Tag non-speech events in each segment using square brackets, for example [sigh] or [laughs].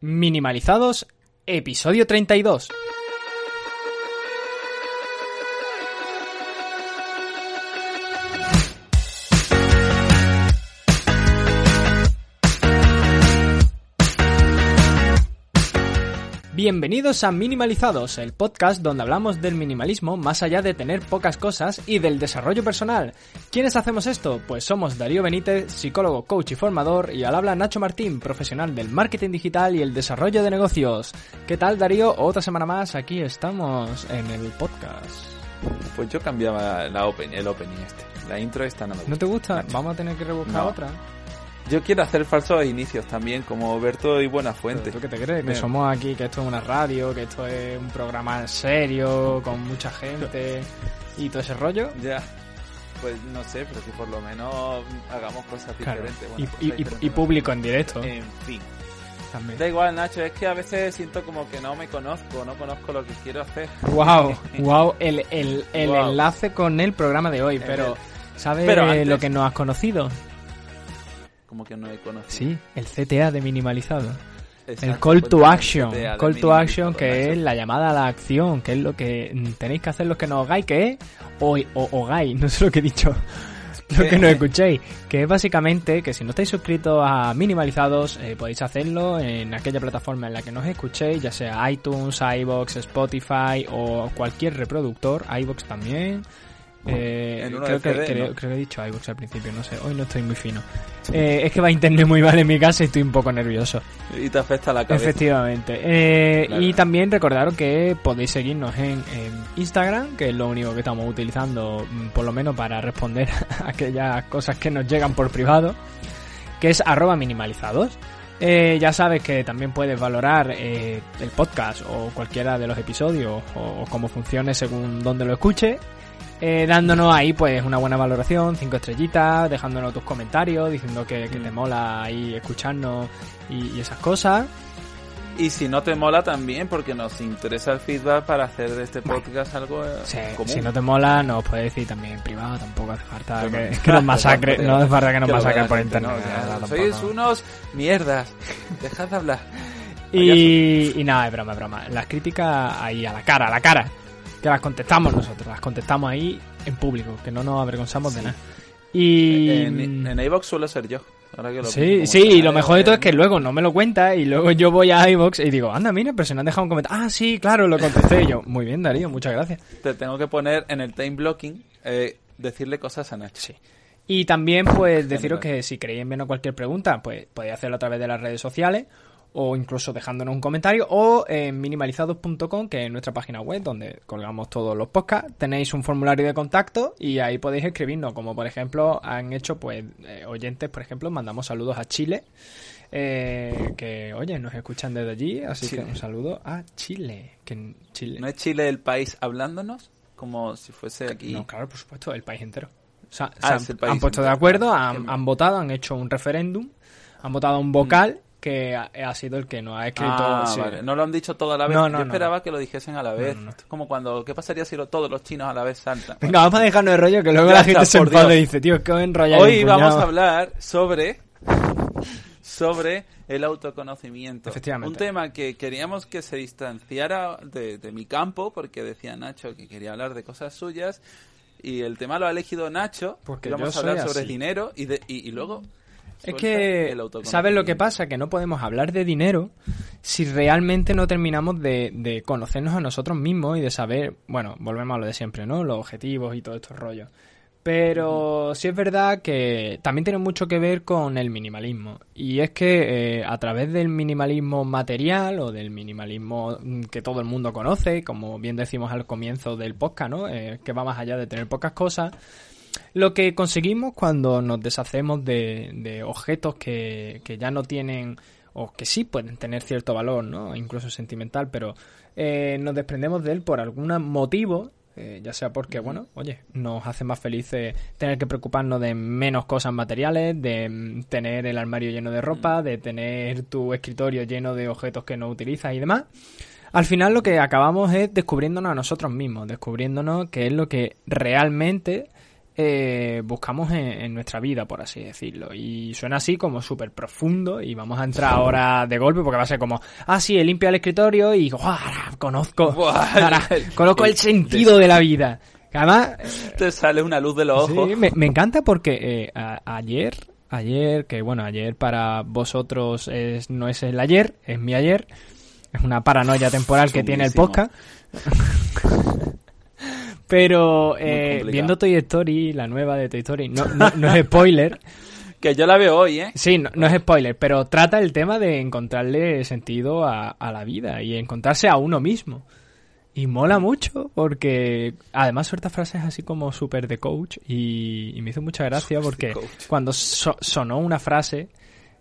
Minimalizados, episodio 32. Bienvenidos a Minimalizados, el podcast donde hablamos del minimalismo más allá de tener pocas cosas y del desarrollo personal. ¿Quiénes hacemos esto? Pues somos Darío Benítez, psicólogo, coach y formador, y al habla Nacho Martín, profesional del marketing digital y el desarrollo de negocios. ¿Qué tal Darío? Otra semana más, aquí estamos en el podcast. Pues yo cambiaba la open, el opening este. La intro esta no me gusta. ¿No te gusta? Nacho. Vamos a tener que rebuscar No. otra. Yo quiero hacer falsos inicios también, como Berto y Buenafuente. ¿Tú qué te crees? Que somos aquí, que esto es una radio, que esto es un programa serio, con mucha gente y todo ese rollo. Ya. Pues no sé, pero que por lo menos hagamos cosas Claro. diferentes. Bueno, y- y- cosas diferentes, y ¿no? público en directo En fin. también. Da igual, Nacho, es que a veces siento como que no me conozco, no conozco lo que quiero hacer. Wow, wow, [laughs] el, el, el enlace con el programa de hoy, El- pero ¿sabes Pero antes- lo que nos has conocido? Como que no he conocido. Sí, el CTA de minimalizado. El call to action, call to action que es la llamada a la acción, que es lo que tenéis que hacer los que nos hagáis, que es o, o, ogáis, [laughs] no sé lo que he dicho, [laughs] lo que nos escuchéis, que es básicamente que si no estáis suscritos a Minimalizados eh, podéis hacerlo en aquella plataforma en la que nos escuchéis, ya sea iTunes, iBox, Spotify o cualquier reproductor, iBox también. Eh, En uno creo, de que, CD, creo, ¿no? creo que he dicho iBox al principio, no sé, hoy no estoy muy fino. Eh, es que va internet muy mal en mi casa y estoy un poco nervioso. Y te afecta la cabeza. Efectivamente. Eh, Claro. Y también recordaros que podéis seguirnos en, en Instagram, que es lo único que estamos utilizando, mm, por lo menos para responder [laughs] a aquellas cosas que nos llegan por privado, que es arroba minimalizados. Eh, ya sabes que también puedes valorar eh, el podcast o cualquiera de los episodios o, o cómo funcione según donde lo escuche. Eh, dándonos ahí pues una buena valoración, cinco estrellitas, dejándonos tus comentarios, diciendo que, que te Mm. mola ahí escucharnos y- y esas cosas. Y si no te mola también, porque nos interesa el feedback para hacer de este podcast algo eh, Sí, común. si no te mola, nos puedes decir también en privado, tampoco hace falta que, no. que nos masacre, [laughs] no hace falta que nos que masacren por gente, internet. sois unos mierdas. [laughs] Dejad de hablar. Y, y nada, es broma, es broma. Las críticas ahí a la cara, a la cara. Que las contestamos nosotros, las contestamos ahí en público, que no nos avergonzamos de nada. Y... En, en iVoox suelo ser yo. Ahora que lo Sí, sí, y lo mejor de todo es que en- luego no me lo cuenta y luego yo voy a iVoox y digo, anda, mira, pero se me han dejado un comentario. Ah, sí, claro, lo contesté. Y yo, muy bien, Darío, muchas gracias. Te tengo que poner en el time blocking, eh, decirle cosas a Nacho. Sí. Y también, pues, deciros que si queréis enviarnos cualquier pregunta, pues podéis hacerlo a través de las redes sociales o incluso dejándonos un comentario o en minimalizados.com, que es nuestra página web donde colgamos todos los podcasts. Tenéis un formulario de contacto y ahí podéis escribirnos, como por ejemplo han hecho pues eh, oyentes, por ejemplo, mandamos saludos a Chile. eh, que oye nos escuchan desde allí así Chile. que un saludo a Chile que Chile ¿No es Chile el país hablándonos? Como si fuese aquí. No, claro, por supuesto, el país entero. O sea, Ah, se han, puesto de acuerdo, Ah, han, han votado, han hecho un referéndum, han votado un vocal que ha, ha sido el que nos ha escrito. Ah, sí. vale. No lo han dicho todo a la vez. No, no, Yo no. esperaba que lo dijesen a la vez. no, no. Es como cuando, ¿qué pasaría si lo- todos los chinos a la vez saltan? Venga, vamos a dejarnos de rollo que luego la gente se enfada y dice, tío, os enrolláis Hoy vamos puñado". a hablar sobre sobre el autoconocimiento. Efectivamente. Un tema que queríamos que se distanciara de, de mi campo, porque decía Nacho que quería hablar de cosas suyas, y el tema lo ha elegido Nacho, Porque vamos a hablar sobre así. dinero, y, de- y, y luego... Es que. ¿sabes lo que pasa? Que no podemos hablar de dinero si realmente no terminamos de, de conocernos a nosotros mismos y de saber, bueno, volvemos a lo de siempre, ¿no? Los objetivos y todo estos rollos. Pero sí es verdad que también tiene mucho que ver con el minimalismo. Y es que eh, a través del minimalismo material o del minimalismo mm, que todo el mundo conoce, como bien decimos al comienzo del podcast, ¿no? Eh, que va más allá de tener pocas cosas, lo que conseguimos cuando nos deshacemos de, de objetos que, que ya no tienen o que sí pueden tener cierto valor, ¿no? Incluso sentimental, pero eh, nos desprendemos de él por algún motivo, eh, ya sea porque, bueno, oye, nos hace más felices tener que preocuparnos de menos cosas materiales, de mm, tener el armario lleno de ropa, de tener tu escritorio lleno de objetos que no utilizas y demás. Al final lo que acabamos es descubriéndonos a nosotros mismos, descubriéndonos qué es lo que realmente eh, buscamos en, nuestra vida, por así decirlo. Y suena así como súper profundo y vamos a entrar ahora de golpe porque va a ser como, ah, sí, he limpia el escritorio y ahora conozco, [laughs] conozco el sentido de la vida. además... Te sale una luz de los ojos. me, encanta porque eh, ayer, ayer, que bueno, ayer para vosotros es, no es el ayer, es mi ayer. Es una paranoia temporal que tiene el podcast. [laughs] Pero eh, viendo Toy Story, la nueva de Toy Story, no, no, es spoiler. [laughs] que yo la veo hoy, ¿eh? Sí, no, es spoiler, pero trata el tema de encontrarle sentido a, la vida y encontrarse a uno mismo. Y mola mucho porque además suelta frases así como súper de coach y, me hizo mucha gracia porque cuando sonó una frase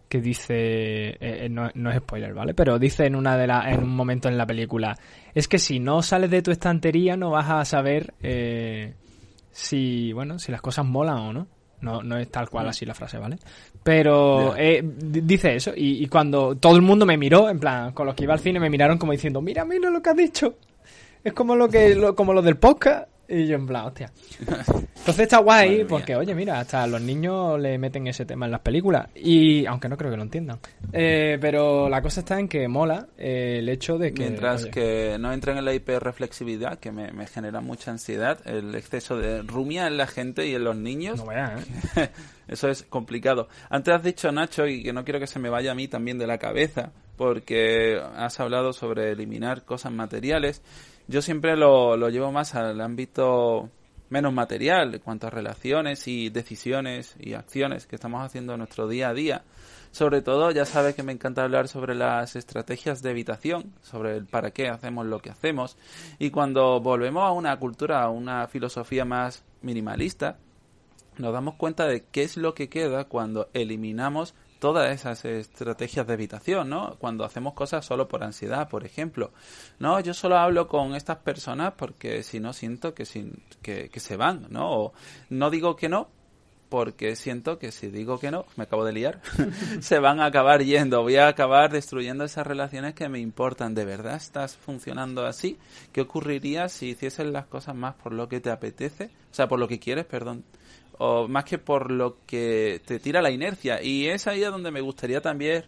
que dice, eh, eh, no, es spoiler, ¿vale? Pero dice en una de la, en un momento en la película, es que si no sales de tu estantería no vas a saber eh, si, bueno, si las cosas molan o no. No, no es tal cual así la frase, ¿vale? Pero dice eso y, cuando todo el mundo me miró, en plan, con los que iba al cine me miraron como diciendo, mira, mira lo que has dicho. Es como lo que, como lo del podcast y yo en plan, hostia. Entonces está guay porque, oye, mira, hasta los niños le meten ese tema en las películas. Y aunque no creo que lo entiendan. Eh, pero la cosa está en que mola eh, el hecho de que... Mientras que no entren en la hiperreflexividad, que me, genera mucha ansiedad, el exceso de rumia en la gente y en los niños. No ¿eh? [laughs] Eso es complicado. Antes has dicho, Nacho, y que no quiero que se me vaya a mí también de la cabeza, porque has hablado sobre eliminar cosas materiales yo siempre lo, lo llevo más al ámbito menos material en cuanto a relaciones y decisiones y acciones que estamos haciendo en nuestro día a día. Sobre todo, ya sabes que me encanta hablar sobre las estrategias de evitación, sobre el para qué hacemos lo que hacemos. Y cuando volvemos a una cultura, a una filosofía más minimalista, nos damos cuenta de qué es lo que queda cuando eliminamos todas esas estrategias de evitación, ¿no? Cuando hacemos cosas solo por ansiedad, por ejemplo. No, yo solo hablo con estas personas porque si no siento que, sin, que, se van, ¿no? O no digo que no, porque siento que si digo que no, me acabo de liar, [laughs] se van a acabar yendo, voy a acabar destruyendo esas relaciones que me importan. ¿De verdad estás funcionando así? ¿Qué ocurriría si hicieses las cosas más por lo que te apetece? O sea, por lo que quieres, perdón o más que por lo que te tira la inercia. Y es ahí a donde me gustaría también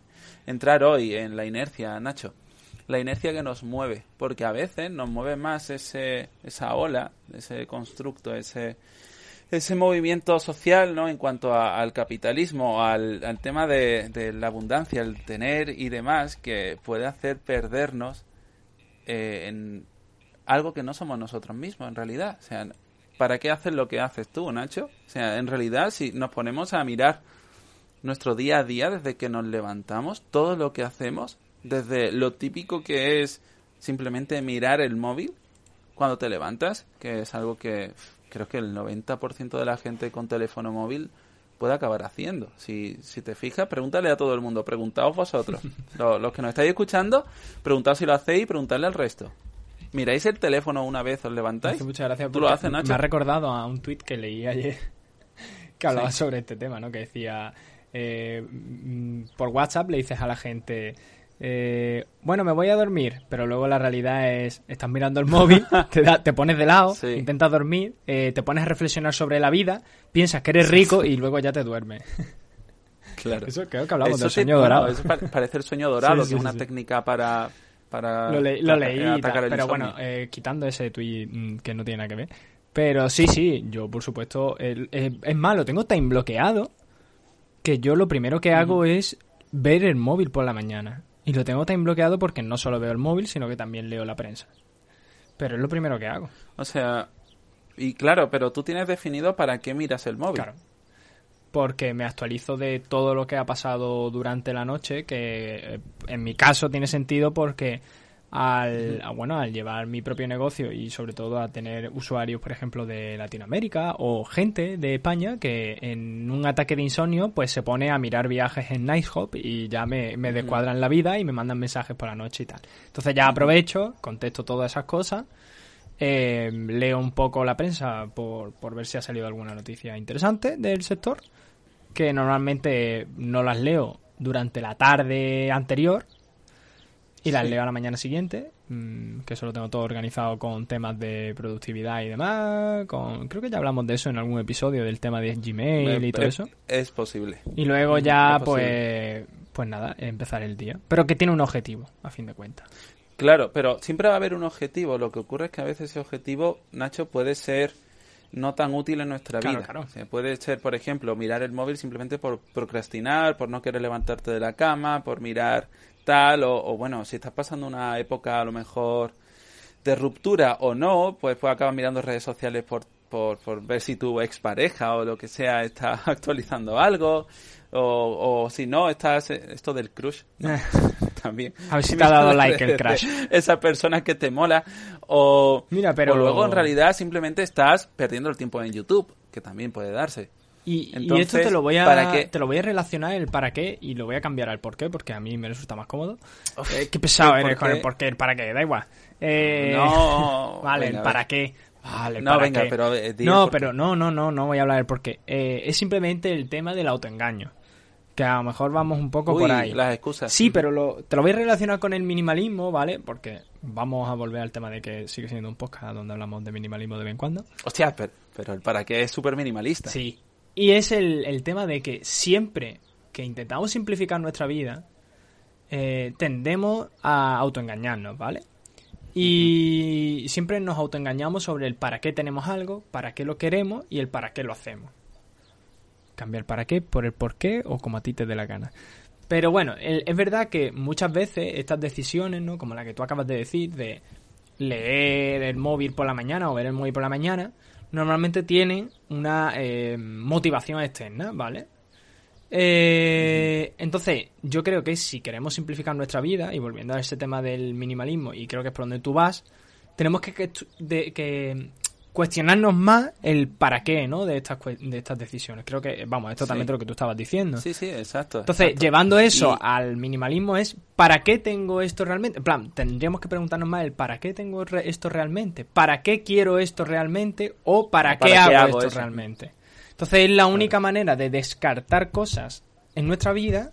entrar hoy, en la inercia, Nacho. La inercia que nos mueve, porque a veces nos mueve más ese, esa ola, ese constructo, ese, ese movimiento social, ¿no? En cuanto al capitalismo, al, al tema de, de, la abundancia, el tener y demás, que puede hacer perdernos eh, en algo que no somos nosotros mismos, en realidad. O sea, ¿para qué haces lo que haces tú, Nacho? O sea, en realidad, si nos ponemos a mirar nuestro día a día desde que nos levantamos, todo lo que hacemos, desde lo típico que es simplemente mirar el móvil cuando te levantas, que es algo que creo que el 90% de la gente con teléfono móvil puede acabar haciendo. Si, si te fijas, pregúntale a todo el mundo, preguntaos vosotros. [laughs] los, los que nos estáis escuchando, preguntaos si lo hacéis y preguntadle al resto miráis el teléfono una vez, os levantáis. Muchas gracias. Tú lo haces, Nacho. Me ha recordado a un tuit que leí ayer [laughs] que hablaba sobre este tema, ¿no? Que decía, eh, mm, por WhatsApp le dices a la gente, eh, bueno, me voy a dormir, pero luego la realidad es, estás mirando el móvil, [laughs] te, te pones de lado, intentas dormir, eh, te pones a reflexionar sobre la vida, piensas que eres rico y luego ya te duermes. Claro. [laughs] Eso creo que hablamos del sueño dorado. eso parece el sueño dorado, que es una técnica para para lo, leí, pero bueno, eh, quitando ese tweet mm, que no tiene nada que ver. Pero sí, sí, yo por supuesto, es malo, tengo time bloqueado que yo lo primero que hago es ver el móvil por la mañana. Y lo tengo time bloqueado porque no solo veo el móvil, sino que también leo la prensa. Pero es lo primero que hago. O sea, y claro, pero tú tienes definido para qué miras el móvil. Claro porque me actualizo de todo lo que ha pasado durante la noche, que eh, en mi caso tiene sentido porque al, bueno, al llevar mi propio negocio y sobre todo a tener usuarios, por ejemplo, de Latinoamérica o gente de España que en un ataque de insomnio pues se pone a mirar viajes en Nicehop y ya me, me descuadran la vida y me mandan mensajes por la noche y tal. Entonces ya aprovecho, contesto todas esas cosas, eh, leo un poco la prensa por, por ver si ha salido alguna noticia interesante del sector que normalmente no las leo durante la tarde anterior y las leo a la mañana siguiente, mm, que eso lo tengo todo organizado con temas de productividad y demás, con creo que ya hablamos de eso en algún episodio del tema de Gmail y todo eso. Es posible. Y luego ya pues pues nada, empezar el día, pero que tiene un objetivo a fin de cuentas. Claro, pero siempre va a haber un objetivo, lo que ocurre es que a veces ese objetivo, Nacho, puede ser no tan útil en nuestra vida. puede ser, por ejemplo, mirar el móvil simplemente por procrastinar, por no querer levantarte de la cama, por mirar tal, o, bueno, si estás pasando una época a lo mejor de ruptura o no, pues puedes acabar mirando redes sociales por, por, por ver si tu expareja o lo que sea está [laughs] actualizando algo, o, o si no, estás esto del crush. [laughs] también. A ver si [laughs] te ha dado like el crash. Esa persona que te mola. O, Mira, pero... luego en realidad simplemente estás perdiendo el tiempo en YouTube, que también puede darse. Y, esto te lo voy a te lo voy a relacionar el para qué y lo voy a cambiar al por qué porque a mí me resulta más cómodo. Eh, qué pesado eres con el por qué, el para qué, da igual. Eh, no, [laughs] vale, el para qué. Vale, no, venga, pero eh, no, pero no, no, no, no voy a hablar del por qué. es simplemente el tema del autoengaño que a lo mejor vamos un poco por ahí. las excusas. Sí, pero lo, te lo voy a relacionar con el minimalismo, ¿vale? Porque vamos a volver al tema de que sigue siendo un podcast donde hablamos de minimalismo de vez en cuando. Hostia, pero, el para qué es súper minimalista. Sí. Y es el, tema de que siempre que intentamos simplificar nuestra vida, eh, tendemos a autoengañarnos, ¿vale? Y siempre nos autoengañamos sobre el para qué tenemos algo, para qué lo queremos y el para qué lo hacemos cambiar para qué, por el por qué o como a ti te dé la gana. Pero bueno, es verdad que muchas veces estas decisiones, ¿no? Como la que tú acabas de decir, de leer el móvil por la mañana o ver el móvil por la mañana, normalmente tienen una eh, motivación externa, ¿vale? Eh, entonces, yo creo que si queremos simplificar nuestra vida, y volviendo a ese tema del minimalismo, y creo que es por donde tú vas, tenemos que, cuestionarnos más el para qué, ¿no? De estas, de estas decisiones. Creo que, vamos, es totalmente lo que tú estabas diciendo. Sí, sí, exacto. Entonces, llevando eso al minimalismo es, ¿para qué tengo esto realmente? En plan, tendríamos que preguntarnos más el ¿para qué tengo esto realmente? ¿Para qué quiero esto realmente? ¿O para, qué, hago, esto realmente? Entonces, es la única manera de descartar cosas en nuestra vida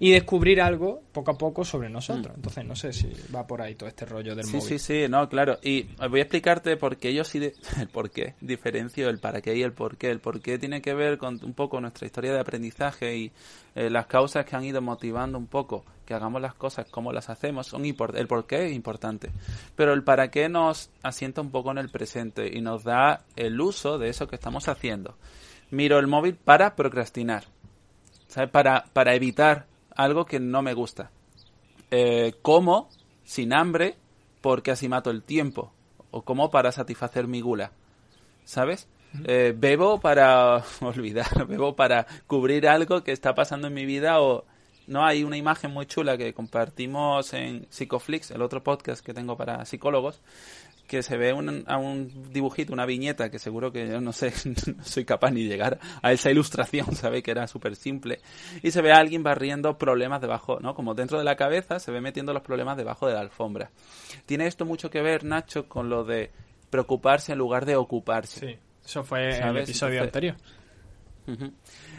y descubrir algo poco a poco sobre nosotros. Mm. Entonces, no sé si va por ahí todo este rollo del móvil. Sí, sí, sí, no, claro. Y voy a explicarte por qué yo sí, [laughs] el por qué, diferencio el para qué y el por qué. El por qué tiene que ver con un poco nuestra historia de aprendizaje y eh, las causas que han ido motivando un poco que hagamos las cosas como las hacemos. Son el por qué es importante. Pero el para qué nos asienta un poco en el presente y nos da el uso de eso que estamos haciendo. Miro el móvil para procrastinar. ¿sabes? Para, para evitar algo que no me gusta. Eh, como sin hambre porque así mato el tiempo. O como para satisfacer mi gula. ¿Sabes? Eh, bebo para [laughs] olvidar, bebo para cubrir algo que está pasando en mi vida o no hay una imagen muy chula que compartimos en Psicoflix, el otro podcast que tengo para psicólogos, que se ve un, a un dibujito, una viñeta, que seguro que yo no sé, [laughs] no soy capaz ni llegar a esa ilustración, [laughs] sabe que era súper simple, y se ve a alguien barriendo problemas debajo, ¿no? Como dentro de la cabeza se ve metiendo los problemas debajo de la alfombra. Tiene esto mucho que ver, Nacho, con lo de preocuparse en lugar de ocuparse. Sí, eso fue en el episodio anterior.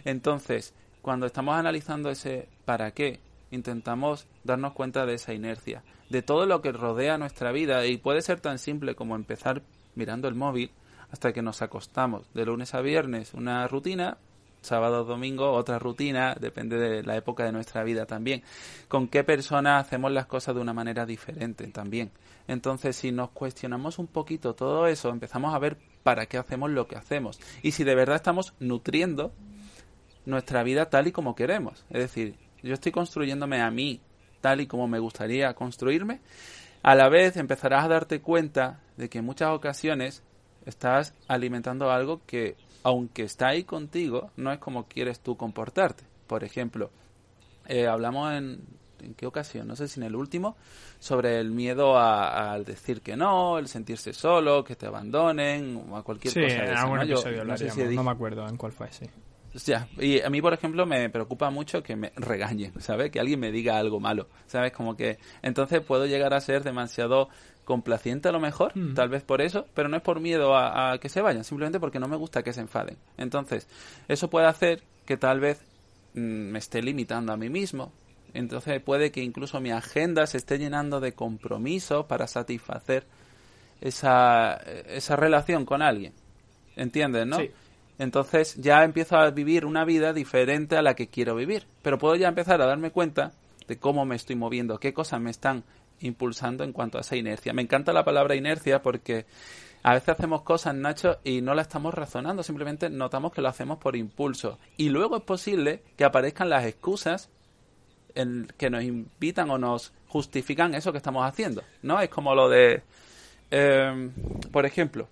Entonces, cuando estamos analizando ese para qué, intentamos darnos cuenta de esa inercia de todo lo que rodea nuestra vida y puede ser tan simple como empezar mirando el móvil hasta que nos acostamos. De lunes a viernes una rutina, sábado domingo otra rutina, depende de la época de nuestra vida también. Con qué persona hacemos las cosas de una manera diferente también. Entonces, si nos cuestionamos un poquito todo eso, empezamos a ver para qué hacemos lo que hacemos y si de verdad estamos nutriendo nuestra vida tal y como queremos. Es decir, yo estoy construyéndome a mí tal y como me gustaría construirme, a la vez empezarás a darte cuenta de que en muchas ocasiones estás alimentando algo que, aunque está ahí contigo, no es como quieres tú comportarte. Por ejemplo, eh, hablamos en, en qué ocasión, no sé si en el último, sobre el miedo a, decir que no, el sentirse solo, que te abandonen, o a cualquier cosa. De ¿no? no, me acuerdo en cuál fue, sí. Ya, y a mí, por ejemplo, me preocupa mucho que me regañen, ¿sabes? Que alguien me diga algo malo, ¿sabes? Como que entonces puedo llegar a ser demasiado complaciente a lo mejor, mm. tal vez por eso, pero no es por miedo a, que se vayan, simplemente porque no me gusta que se enfaden. Entonces, eso puede hacer que tal vez mm, me esté limitando a mí mismo, Entonces puede que incluso mi agenda se esté llenando de compromisos para satisfacer esa, esa relación con alguien. ¿Entiendes, no? Sí. Entonces ya empiezo a vivir una vida diferente a la que quiero vivir. Pero puedo ya empezar a darme cuenta de cómo me estoy moviendo, qué cosas me están impulsando en cuanto a esa inercia. Me encanta la palabra inercia porque a veces hacemos cosas, Nacho, y no la estamos razonando, simplemente notamos que lo hacemos por impulso. Y luego es posible que aparezcan las excusas en que nos invitan o nos justifican eso que estamos haciendo, ¿no? Es como lo de, eh, por ejemplo,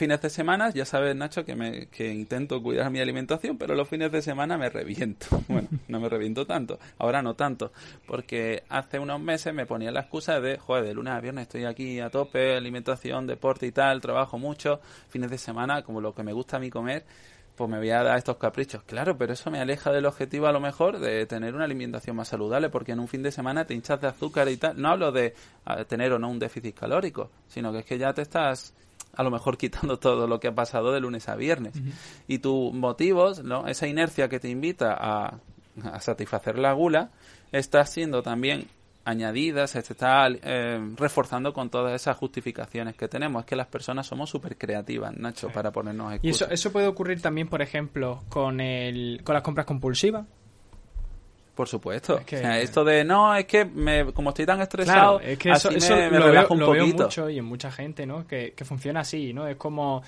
fines de semana, ya sabes, Nacho, que, me, que intento cuidar mi alimentación, pero los fines de semana me reviento. [laughs] Bueno, no me reviento tanto, ahora no tanto, porque hace unos meses me ponía la excusa de, joder, de lunes a viernes estoy aquí a tope, alimentación, deporte y tal, trabajo mucho, fines de semana, como lo que me gusta a mí comer, pues me voy a dar estos caprichos. Claro, pero eso me aleja del objetivo a lo mejor de tener una alimentación más saludable, porque en un fin de semana te hinchas de azúcar y tal. No hablo de tener o no un déficit calórico, sino que es que ya te estás a lo mejor [laughs] quitando todo lo que ha pasado de lunes a viernes. Y tus motivos, ¿no? esa inercia que te invita a, a satisfacer la gula, está siendo también añadida, se está eh, reforzando con todas esas justificaciones que tenemos. Es que las personas somos súper creativas, Nacho, Sí. para ponernos excusas. Y eso, eso puede ocurrir también, por ejemplo, con, el, con las compras compulsivas. Por supuesto. Es que- O sea, esto de, no, es que me, como estoy tan estresado, Claro, es que así eso, eso me, me lo, veo, un lo veo poquito. mucho y en mucha gente, ¿no? Que, que funciona así, ¿no? Es como...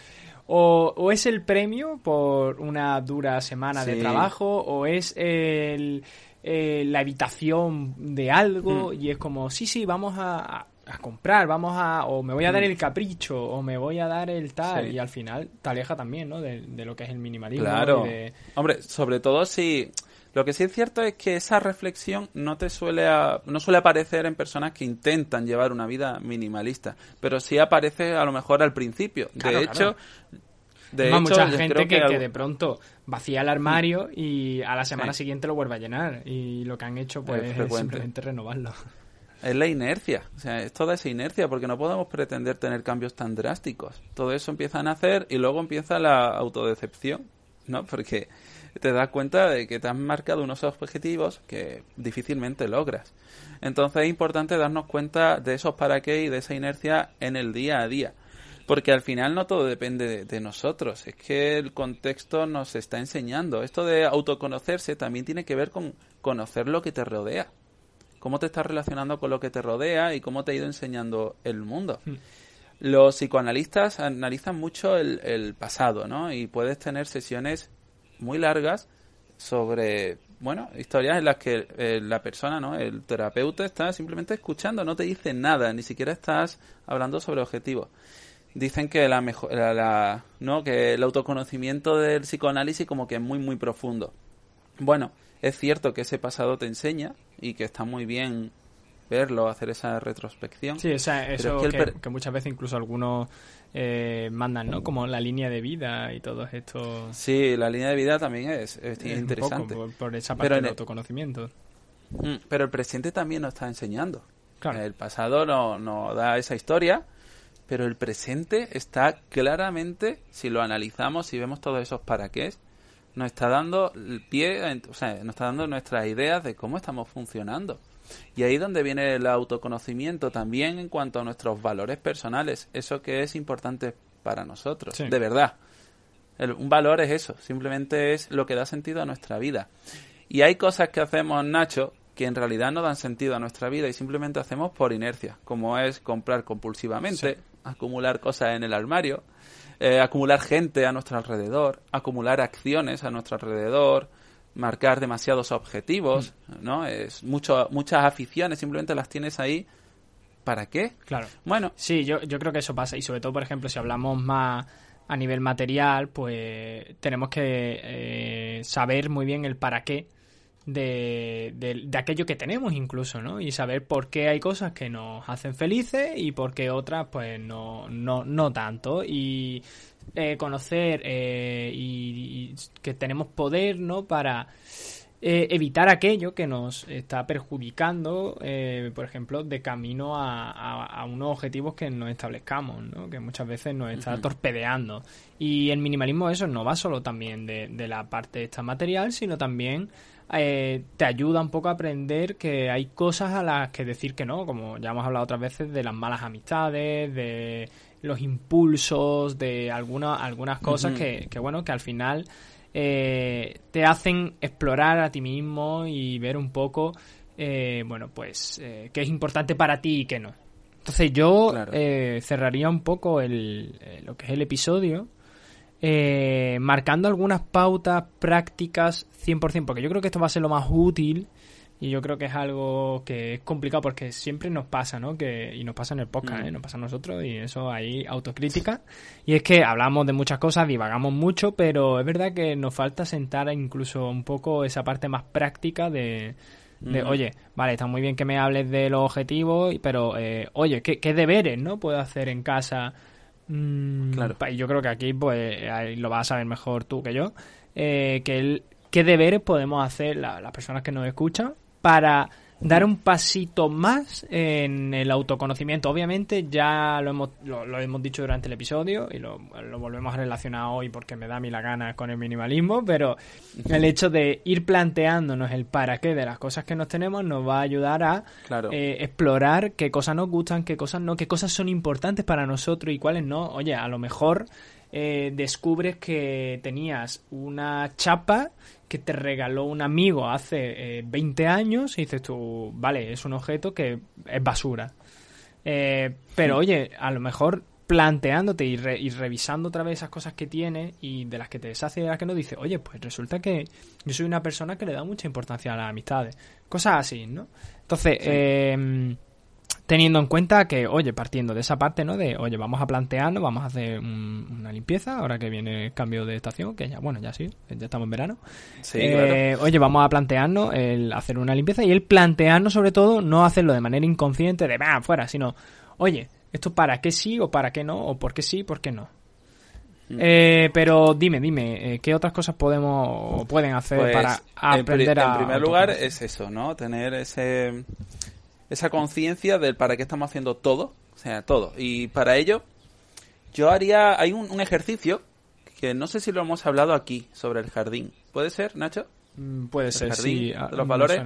O, o es el premio por una dura semana de trabajo, o es el, eh, la evitación de algo, Mm. y es como, sí, sí, vamos a, comprar, vamos a... O me voy a dar Mm. el capricho, o me voy a dar el tal, Sí. y al final te aleja también, ¿no? De, de lo que es el minimalismo. Claro. y de- Hombre, sobre todo si... Lo que sí es cierto es que esa reflexión no te suele a- no suele aparecer en personas que intentan llevar una vida minimalista, pero sí aparece a lo mejor al principio. Claro, de claro. hecho, de Además, hecho, mucha gente creo que, que algo- de pronto vacía el armario y a la semana Sí. siguiente lo vuelve a llenar. Y lo que han hecho pues Es es, simplemente renovarlo. Es la inercia, o sea, es toda esa inercia, porque no podemos pretender tener cambios tan drásticos. Todo eso empieza a nacer y luego empieza la autodecepción, ¿no? Porque te das cuenta de que te has marcado unos objetivos que difícilmente logras. Entonces es importante darnos cuenta de esos para qué y de esa inercia en el día a día. Porque al final no todo depende de, de nosotros, es que el contexto nos está enseñando. Esto de autoconocerse también tiene que ver con conocer lo que te rodea cómo te estás relacionando con lo que te rodea y cómo te ha ido enseñando el mundo. Hmm. Los psicoanalistas analizan mucho el, el pasado, ¿no? Y puedes tener sesiones muy largas sobre, bueno, historias en las que eh, la persona, ¿no? El terapeuta está simplemente escuchando, no te dice nada, ni siquiera estás hablando sobre objetivos. Dicen que la mejor, la, la- no, que el autoconocimiento del psicoanálisis como que es muy muy profundo. Bueno, es cierto que ese pasado te enseña y que está muy bien verlo, hacer esa retrospección. Sí, o sea, eso es que que, muchas veces incluso algunos eh, mandan, ¿no? Como la línea de vida y todo esto. Sí, la línea de vida también es, es Es un poco interesante. por, por esa parte del el- autoconocimiento. Mm, Pero el presente también nos está enseñando. Claro. El pasado no, no da esa historia, pero el presente está claramente, si lo analizamos, si vemos todos esos para qué, nos está dando el pie, o sea, nos está dando nuestras ideas de cómo estamos funcionando. Y ahí donde viene el autoconocimiento también en cuanto a nuestros valores personales, eso que es importante para nosotros, Sí. de verdad. El- un valor es eso, simplemente es lo que da sentido a nuestra vida. Y hay cosas que hacemos, Nacho, que en realidad no dan sentido a nuestra vida y simplemente hacemos por inercia, como es comprar compulsivamente, acumular cosas en el armario, eh, acumular gente a nuestro alrededor, acumular acciones a nuestro alrededor, marcar demasiados objetivos, ¿no? Es mucho, muchas aficiones, simplemente las tienes ahí. ¿Para qué? Claro. Bueno, Sí, yo, yo creo que eso pasa. Y sobre todo, por ejemplo, si hablamos más a nivel material, pues tenemos que eh, saber muy bien el para qué de, de, de aquello que tenemos incluso, ¿no? Y saber por qué hay cosas que nos hacen felices y por qué otras, pues no, no, no tanto. Y eh, conocer eh, y, y que tenemos poder, ¿no? Para eh, evitar aquello que nos está perjudicando, por ejemplo, de camino a, a- a unos objetivos que nos establezcamos, ¿no? que muchas veces nos está torpedeando. Y el minimalismo eso no va solo también de, de la parte esta material, sino también eh, te ayuda un poco a aprender que hay cosas a las que decir que no, como ya hemos hablado otras veces de las malas amistades, de los impulsos, de alguna, algunas cosas que, que, bueno, que al final eh, te hacen explorar a ti mismo y ver un poco, eh, bueno, pues, eh, qué es importante para ti y qué no. Entonces yo cerraría un poco el, lo que es el episodio, marcando algunas pautas prácticas 100%, porque yo creo que esto va a ser lo más útil y yo creo que es algo que es complicado porque siempre nos pasa, ¿no? Que, y nos pasa en el podcast, mm. ¿eh? Nos pasa a nosotros y eso hay autocrítica. Y es que hablamos de muchas cosas, divagamos mucho, pero es verdad que nos falta sentar incluso un poco esa parte más práctica de, de mm. oye, vale, está muy bien que me hables de los objetivos, pero, eh, oye, ¿qué, ¿qué, deberes, no? Puedo hacer en casa. Mm, claro. Y yo creo que aquí, pues, lo vas a saber mejor tú que yo. Eh, que el, ¿Qué deberes podemos hacer las personas que nos escuchan para dar un pasito más en el autoconocimiento. Obviamente ya lo hemos, lo, hemos dicho durante el episodio y lo, volvemos a relacionar hoy porque me da a mí la gana con el minimalismo, pero el hecho de ir planteándonos el para qué de las cosas que nos tenemos nos va a ayudar a eh, explorar qué cosas nos gustan, qué cosas no, qué cosas son importantes para nosotros y cuáles no. Oye, a lo mejor eh, descubres que tenías una chapa que te regaló un amigo hace 20 eh, años y dices tú, vale, es un objeto que es basura. Eh, pero oye, a lo mejor planteándote y, revisando otra vez esas cosas que tiene y de las que te deshace y de las que no, dices, oye, pues resulta que yo soy una persona que le da mucha importancia a las amistades. Cosas así, ¿no? Entonces, eh, teniendo en cuenta que, oye, partiendo de esa parte, ¿no? De, oye, vamos a plantearnos, vamos a hacer una limpieza, ahora que viene el cambio de estación, que ya, bueno, ya sí, ya estamos en verano. Sí, eh, Oye, vamos a plantearnos el hacer una limpieza y el plantearnos, sobre todo, no hacerlo de manera inconsciente, de, va, fuera, sino, oye, ¿esto para qué sí o para qué no? ¿O por qué sí, por qué no? Mm. Eh, pero dime, dime, eh, ¿qué otras cosas podemos o pueden hacer pues, para aprender a... En primer lugar es eso, ¿no? Tener ese esa conciencia del para qué estamos haciendo todo, o sea, todo. Y para ello, yo haría, hay un, ejercicio que no sé si lo hemos hablado aquí sobre el jardín. ¿Puede ser, Nacho? Mm, puede ser, sí. De los valores.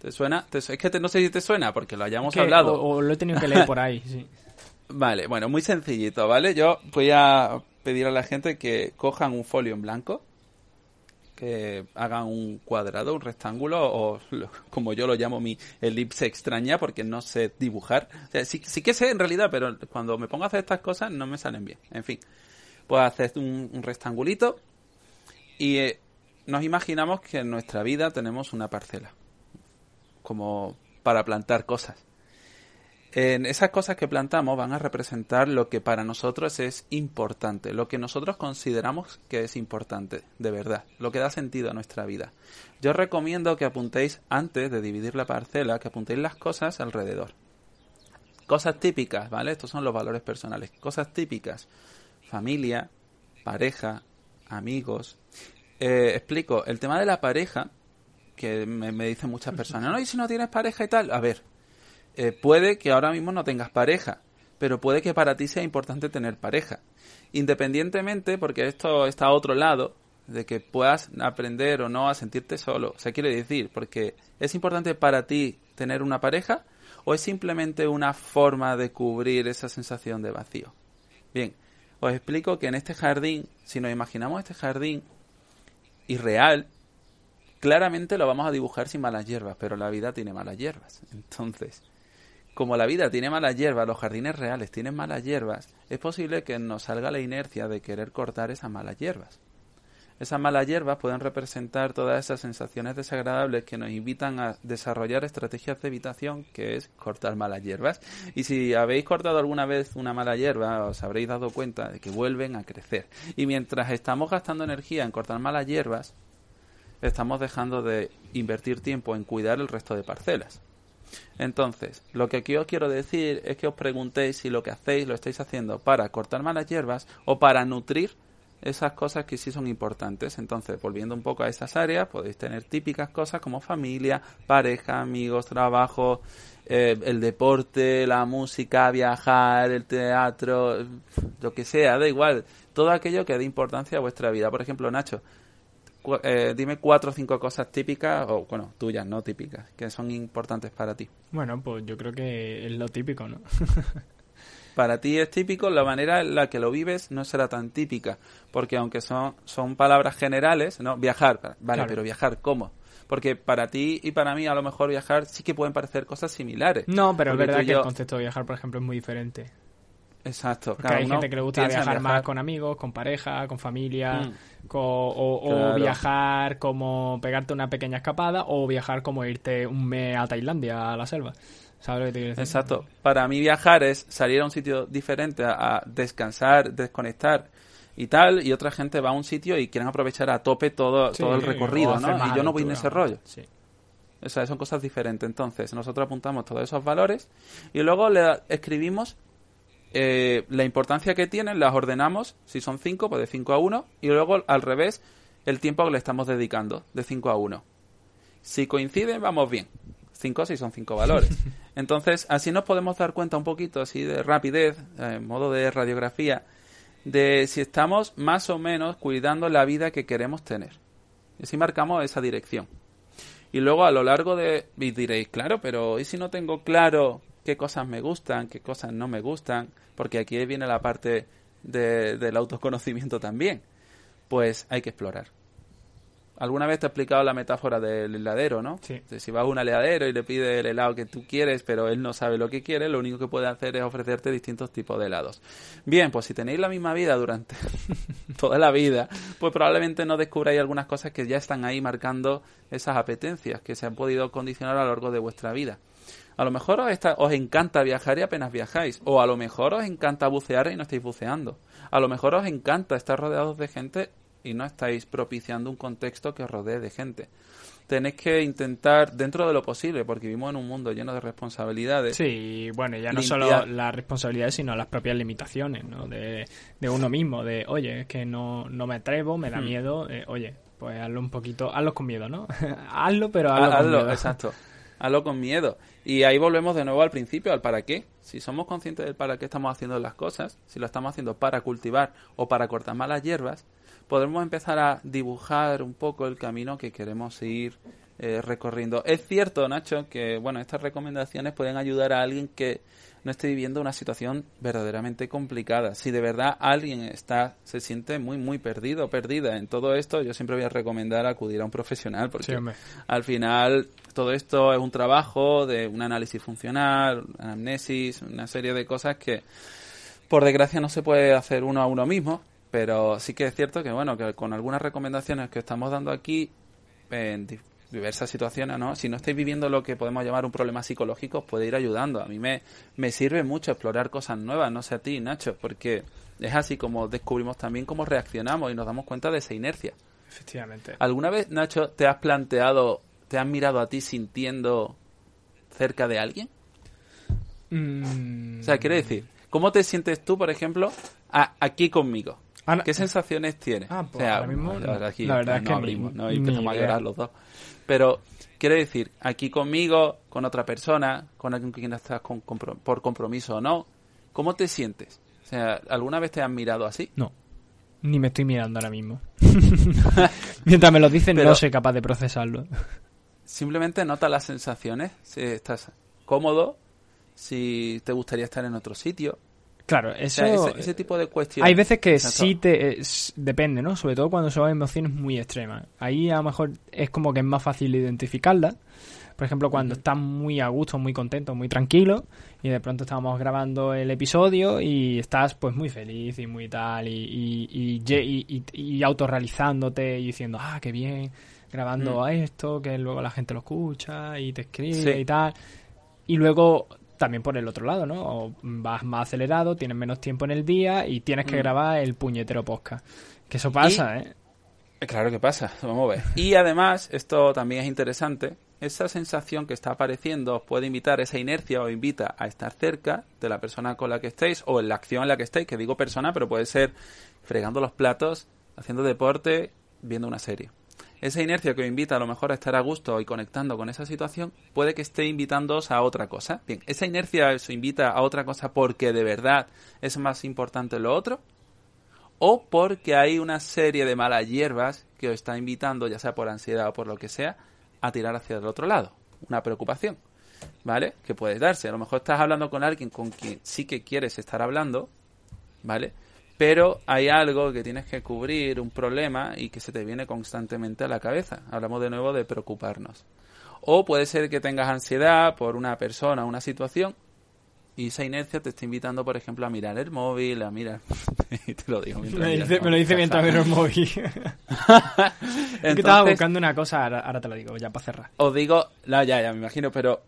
¿Te suena? es que no sé si te suena porque lo hayamos hablado. O, lo he tenido que leer por ahí, sí. [laughs] Vale, bueno, muy sencillito, ¿vale? Yo voy a pedir a la gente que cojan un folio en blanco que hagan un cuadrado, un rectángulo o como yo lo llamo mi elipse extraña porque no sé dibujar. O sea, sí, sí, que sé en realidad, pero cuando me pongo a hacer estas cosas no me salen bien. En fin, pues hacer un, un rectangulito y eh, nos imaginamos que en nuestra vida tenemos una parcela como para plantar cosas en esas cosas que plantamos van a representar lo que para nosotros es importante, lo que nosotros consideramos que es importante, de verdad, lo que da sentido a nuestra vida. Yo recomiendo que apuntéis antes de dividir la parcela, que apuntéis las cosas alrededor. Cosas típicas, ¿vale? Estos son los valores personales. Cosas típicas. Familia, pareja, amigos. Eh, explico, el tema de la pareja, que me, me dicen muchas personas, no, y si no tienes pareja y tal, a ver, eh, puede que ahora mismo no tengas pareja, pero puede que para ti sea importante tener pareja. Independientemente, porque esto está a otro lado, de que puedas aprender o no a sentirte solo. O sea, quiere decir, porque es importante para ti tener una pareja o es simplemente una forma de cubrir esa sensación de vacío. Bien, os explico que en este jardín, si nos imaginamos este jardín irreal, claramente lo vamos a dibujar sin malas hierbas, pero la vida tiene malas hierbas. Entonces, como la vida tiene malas hierbas, los jardines reales tienen malas hierbas, es posible que nos salga la inercia de querer cortar esas malas hierbas. Esas malas hierbas pueden representar todas esas sensaciones desagradables que nos invitan a desarrollar estrategias de evitación, que es cortar malas hierbas. Y si habéis cortado alguna vez una mala hierba, os habréis dado cuenta de que vuelven a crecer. Y mientras estamos gastando energía en cortar malas hierbas, estamos dejando de invertir tiempo en cuidar el resto de parcelas. Entonces, lo que aquí os quiero decir es que os preguntéis si lo que hacéis lo estáis haciendo para cortar malas hierbas o para nutrir esas cosas que sí son importantes. Entonces, volviendo un poco a esas áreas, podéis tener típicas cosas como familia, pareja, amigos, trabajo, eh, el deporte, la música, viajar, el teatro, lo que sea, da igual. Todo aquello que dé importancia a vuestra vida. Por ejemplo, Nacho, cu- eh, dime cuatro o cinco cosas típicas, o bueno, tuyas, no típicas, que son importantes para ti. Bueno, pues yo creo que es lo típico, ¿no? [laughs] Para ti es típico, la manera en la que lo vives no será tan típica, porque aunque son, son palabras generales, ¿no? Viajar, vale, Claro. pero viajar, ¿cómo? Porque para ti y para mí a lo mejor viajar sí que pueden parecer cosas similares. No, pero es verdad que yo- el concepto de viajar, por ejemplo, es muy diferente. Exacto. Porque cada hay gente que le gusta viajar, más con amigos, con pareja, con familia, Mm. o, o Claro. viajar como pegarte una pequeña escapada, o viajar como irte un mes a Tailandia, a la selva. ¿Sabes lo que te quiero decir? Exacto. Para mí viajar es salir a un sitio diferente, a, descansar, desconectar y tal, y otra gente va a un sitio y quieren aprovechar a tope todo, Sí, todo el recorrido, ¿no? Y yo no voy en ese rollo. Sí. O sea, son cosas diferentes. Entonces, nosotros apuntamos todos esos valores y luego le escribimos eh, la importancia que tienen, las ordenamos, si son 5, pues de 5 a 1, y luego al revés, el tiempo que le estamos dedicando, de 5 a 1. Si coinciden, vamos bien. 5 si son 5 valores. [laughs] Entonces, así nos podemos dar cuenta un poquito, así de rapidez, eh, en modo de radiografía, de si estamos más o menos cuidando la vida que queremos tener. Y así marcamos esa dirección. Y luego a lo largo de... Y diréis, claro, pero ¿y si no tengo claro qué cosas me gustan, qué cosas no me gustan? Porque aquí viene la parte de- del autoconocimiento también. Pues hay que explorar. Alguna vez te he explicado la metáfora del heladero, ¿no? Sí. Si vas a un heladero y le pides el helado que tú quieres, pero él no sabe lo que quiere, lo único que puede hacer es ofrecerte distintos tipos de helados. Bien, pues si tenéis la misma vida durante [laughs] toda la vida, pues probablemente no descubráis algunas cosas que ya están ahí marcando esas apetencias que se han podido condicionar a lo largo de vuestra vida. A lo mejor os, está- os encanta viajar y apenas viajáis. O a lo mejor os encanta bucear y no estáis buceando. A lo mejor os encanta estar rodeados de gente y no estáis propiciando un contexto que os rodee de gente. Tenéis que intentar, dentro de lo posible, porque vivimos en un mundo lleno de responsabilidades, Sí, bueno, ya no Limpiar. solo las responsabilidades, sino las propias limitaciones, ¿no? De, de uno mismo, de, oye, es que no, no me atrevo, me da Hmm. miedo, eh, oye, pues hazlo un poquito, hazlo con miedo, ¿no? [laughs] hazlo, pero hazlo, Ha- con hazlo, miedo. exacto. Hazlo con miedo. Y ahí volvemos de nuevo al principio, al para qué. Si somos conscientes del para qué estamos haciendo las cosas, si lo estamos haciendo para cultivar o para cortar malas hierbas, podremos empezar a dibujar un poco el camino que queremos ir eh, recorriendo. Es cierto, Nacho, que bueno, estas recomendaciones pueden ayudar a alguien que no esté viviendo una situación verdaderamente complicada. Si de verdad alguien está se siente muy muy perdido o perdida en todo esto, yo siempre voy a recomendar acudir a un profesional porque Sí, al final todo esto es un trabajo de un análisis funcional, anamnesis, una serie de cosas que por desgracia no se puede hacer uno a uno mismo, pero sí que es cierto que bueno, que con algunas recomendaciones que estamos dando aquí en diversas situaciones, ¿no? Si no estáis viviendo lo que podemos llamar un problema psicológico, os puede ir ayudando. A mí me, me sirve mucho explorar cosas nuevas, no sé a ti, Nacho, porque es así como descubrimos también cómo reaccionamos y nos damos cuenta de esa inercia. Efectivamente. ¿Alguna vez, Nacho, te has planteado, te has mirado a ti sintiendo cerca de alguien? Mm, O sea, quiere decir, ¿cómo te sientes tú, por ejemplo, a- aquí conmigo? ¿Qué sensaciones tienes? Ah, pues O sea, ahora mismo ahora aquí La verdad es no que abrimos, ni- ¿no? Y empezamos a llorar los dos. Pero, quiere decir, aquí conmigo, con otra persona, con alguien con quien estás con compro- por compromiso o no, ¿cómo te sientes? O sea, ¿alguna vez te has mirado así? No. Ni me estoy mirando ahora mismo. [laughs] [laughs] Mientras me lo dicen, Pero- no soy capaz de procesarlo. Simplemente nota las sensaciones, si estás cómodo, si te gustaría estar en otro sitio. Claro, O eso. sea, ese, ese tipo de cuestiones. Hay veces que Exacto. sí te. es- depende, ¿no? Sobre todo cuando son emociones muy extremas. Ahí a lo mejor es como que es más fácil identificarlas. Por ejemplo, cuando estás muy a gusto, muy contento, muy tranquilo, y de pronto estamos grabando el episodio y estás pues muy feliz y muy tal, y, y, y, y, y- y autorrealizándote y diciendo, ah, qué bien, grabando Mm. esto, que luego la gente lo escucha y te escribe Sí. y tal. Y luego también por el otro lado, ¿no? O vas más acelerado, tienes menos tiempo en el día y tienes que Mm. grabar el puñetero podcast. Que eso pasa, ¿eh? Eh, Claro que pasa, [laughs] vamos a ver. Y además, esto también es interesante, esa sensación que está apareciendo os puede invitar, esa inercia os invita a estar cerca de la persona con la que estéis o en la acción en la que estéis, que digo persona, pero puede ser fregando los platos, haciendo deporte, viendo una serie. Esa inercia que os invita a lo mejor a estar a gusto y conectando con esa situación, puede que esté invitándoos a otra cosa. Bien, esa inercia os invita a otra cosa porque de verdad es más importante lo otro, o porque hay una serie de malas hierbas que os está invitando, ya sea por ansiedad o por lo que sea, a tirar hacia el otro lado. Una preocupación, ¿vale? Que puede darse. A lo mejor estás hablando con alguien con quien sí que quieres estar hablando, ¿vale? Pero hay algo que tienes que cubrir, un problema, y que se te viene constantemente a la cabeza. Hablamos de nuevo de preocuparnos. O puede ser que tengas ansiedad por una persona, una situación, y esa inercia te está invitando, por ejemplo, a mirar el móvil, a mirar... [laughs] te lo digo mientras Me, miras dice- me lo dice mientras miro el móvil. [laughs] es que estaba buscando una cosa, ahora, ahora te lo digo, ya para cerrar. os digo, no, ya, ya me imagino, pero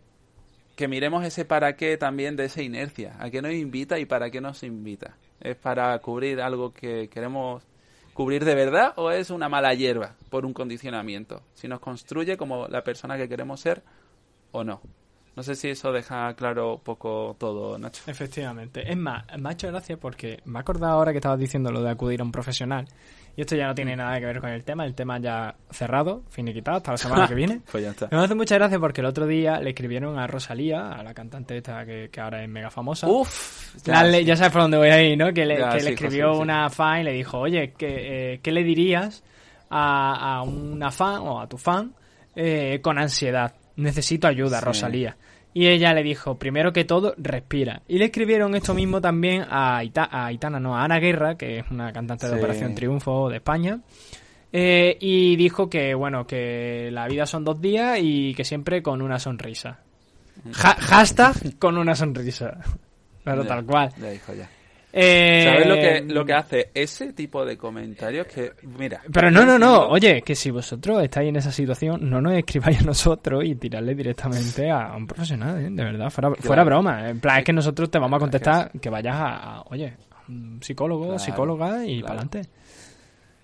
que miremos ese para qué también de esa inercia. ¿A qué nos invita y para qué nos invita? ¿Es para cubrir algo que queremos cubrir de verdad o es una mala hierba por un condicionamiento? Si nos construye como la persona que queremos ser o no. No sé si eso deja claro poco todo, Nacho. Efectivamente. Es más, me ha porque me he acordado ahora que estabas diciendo lo de acudir a un profesional. Y esto ya no tiene nada que ver con el tema. El tema ya cerrado, finiquitado, hasta la semana que [laughs] viene. Pues ya está. Me hace mucha gracia porque el otro día le escribieron a Rosalía, a la cantante esta que, que ahora es mega famosa. Uf, le- ya sabes por dónde voy ahí, ¿no? Que le, Ya, que sí, le escribió sí. una fan y le dijo, oye, ¿qué, eh, ¿qué le dirías a, a una fan o a tu fan eh, con ansiedad? Necesito ayuda. Rosalía. Y ella le dijo, primero que todo, respira. Y le escribieron esto mismo también a, Ita- a Aitana, no, a Ana Guerra, que es una cantante de Sí. Operación Triunfo de España. Eh, y dijo que, bueno, que la vida son dos días y que siempre con una sonrisa. Ja- hashtag con una sonrisa. [laughs] Pero Ya, tal cual. Ya dijo ya. Eh, ¿Sabes lo que, lo que hace ese tipo de comentarios? Que, mira. Pero no, no, no. Oye, que si vosotros estáis en esa situación, no nos escribáis a nosotros y tirarle directamente a un profesional, ¿eh? De verdad, fuera, fuera broma. En plan, es que nosotros te vamos a contestar que vayas a, a, oye, a un psicólogo, Claro, psicóloga y claro. para adelante.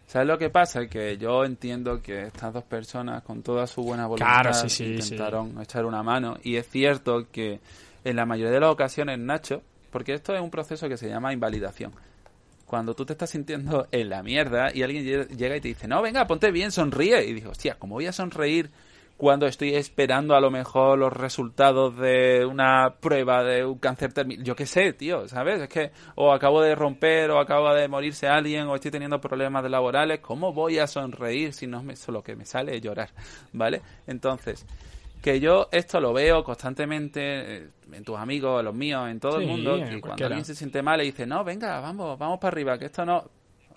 ¿Sabes lo que pasa? Que yo entiendo que estas dos personas, con toda su buena voluntad, Claro, sí, sí, intentaron echar una mano. Y es cierto que en la mayoría de las ocasiones, Nacho, porque esto es un proceso que se llama invalidación. Cuando tú te estás sintiendo en la mierda y alguien lle- llega y te dice, no, venga, ponte bien, sonríe. Y digo, hostia, ¿cómo voy a sonreír cuando estoy esperando a lo mejor los resultados de una prueba de un cáncer terminal? Yo qué sé, tío, ¿sabes? Es que o acabo de romper o acaba de morirse alguien o estoy teniendo problemas laborales. ¿Cómo voy a sonreír si no me, solo que me sale es llorar? ¿Vale? Entonces, que yo esto lo veo constantemente eh, en tus amigos, en los míos, en todo Sí, el mundo, que cuando alguien se siente mal y dice, no, venga, vamos, vamos para arriba, que esto no...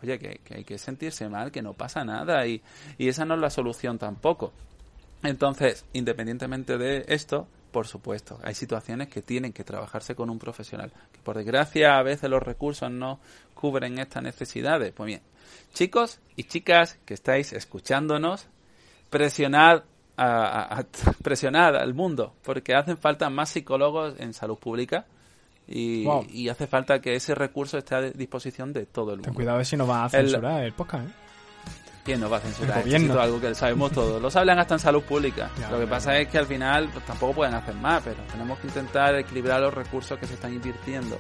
Oye, que, que hay que sentirse mal, que no pasa nada y, y esa no es la solución tampoco. Entonces, independientemente de esto, por supuesto, hay situaciones que tienen que trabajarse con un profesional. Que por desgracia a veces los recursos no cubren estas necesidades. Pues bien, chicos y chicas que estáis escuchándonos, presionad a, a- [laughs] presionad al mundo, porque hacen falta más psicólogos en salud pública y, Wow. y hace falta que ese recurso esté a disposición de todo el Ten mundo. cuidado a ver si nos va a El- censurar el, podcast, ¿eh? ¿Quién nos va a censurar? El es algo que sabemos todos. Los hablan hasta en salud pública. Ya, Lo que pasa es que al final pues, tampoco pueden hacer más, pero tenemos que intentar equilibrar los recursos que se están invirtiendo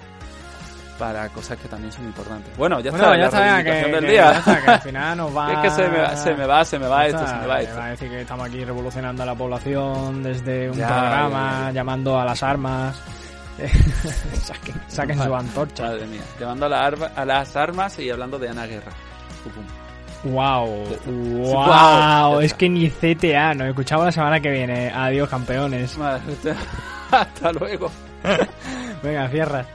para cosas que también son importantes. Bueno, ya Bueno, está, ya la está, que, del que- día. ya está, que al final nos [laughs] va... es que se me va, se me va, se me va esto, se me va esto. Va a decir que estamos aquí revolucionando a la población desde un Ya, programa, ya, llamando a las armas. [laughs] saquen saquen su antorcha. Madre mía, llevando a, la arma- a las armas y hablando de Ana Guerra. Pum. Wow, Wow, wow, es que ni CTA, nos escuchamos la semana que viene. Adiós, campeones. Madre. [laughs] Hasta luego. Venga, cierra.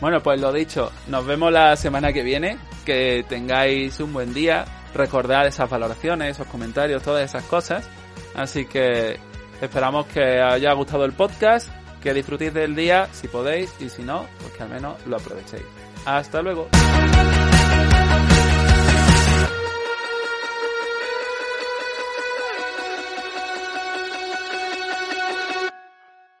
Bueno, pues lo dicho, nos vemos la semana que viene. Que tengáis un buen día. Recordad esas valoraciones, esos comentarios, todas esas cosas. Así que esperamos que os haya gustado el podcast, que disfrutéis del día si podéis y si no, pues que al menos lo aprovechéis. Hasta luego.